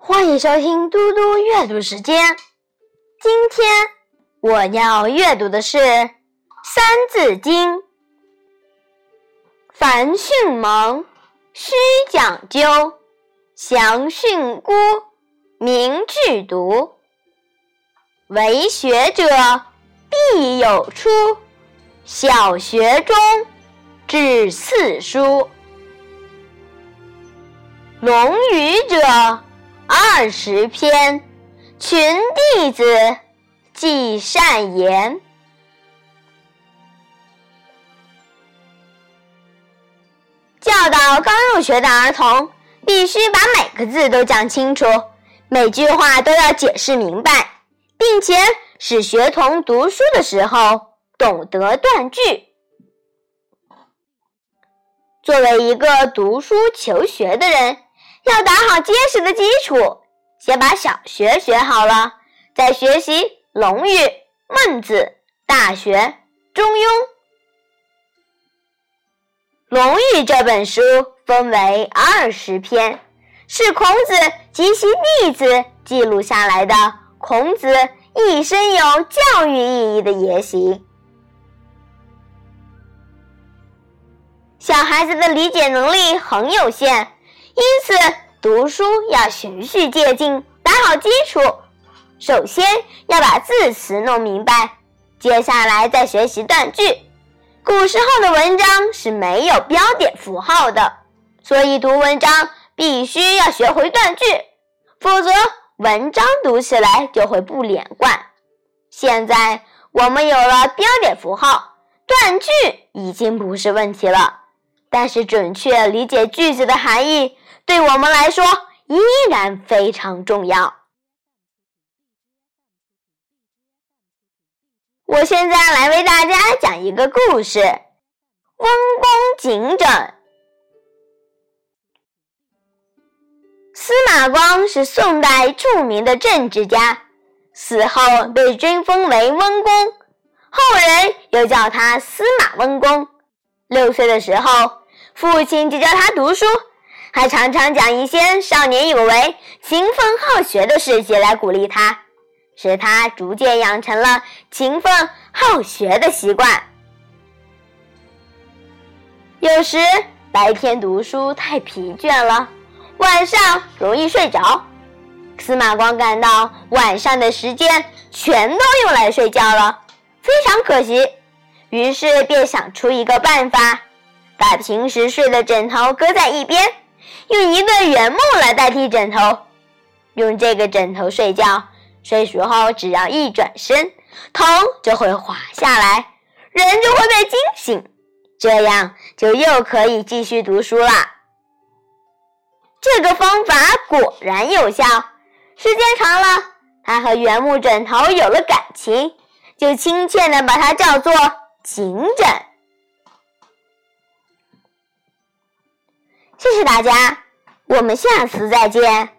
欢迎收听嘟嘟阅读时间。今天我要阅读的是《三字经》。凡训蒙，须讲究；详训诂，明句读。为学者，必有初。小学中，至四书。《论语》者。二十篇，群弟子记善言。教导刚入学的儿童，必须把每个字都讲清楚，每句话都要解释明白，并且使学童读书的时候懂得断句。作为一个读书求学的人。要打好结实的基础，先把小学学好了，再学习《论语》《孟子》《大学》《中庸》。《论语》这本书分为二十篇，是孔子及其弟子记录下来的孔子一生有教育意义的言行。小孩子的理解能力很有限。因此，读书要循序渐进，打好基础。首先要把字词弄明白，接下来再学习断句。古时候的文章是没有标点符号的，所以读文章必须要学会断句，否则文章读起来就会不连贯。现在我们有了标点符号，断句已经不是问题了。但是准确理解句子的含义。对我们来说依然非常重要。我现在来为大家讲一个故事：温公警枕。司马光是宋代著名的政治家，死后被追封为温公，后人又叫他司马温公。六岁的时候，父亲就教他读书。还常常讲一些少年有为、勤奋好学的事迹来鼓励他，使他逐渐养成了勤奋好学的习惯。有时白天读书太疲倦了，晚上容易睡着。司马光感到晚上的时间全都用来睡觉了，非常可惜，于是便想出一个办法，把平时睡的枕头搁在一边。用一个圆木来代替枕头，用这个枕头睡觉，睡熟后只要一转身，头就会滑下来，人就会被惊醒，这样就又可以继续读书了。这个方法果然有效，时间长了，他和原木枕头有了感情，就亲切地把它叫做“情枕”。谢谢大家，我们下次再见。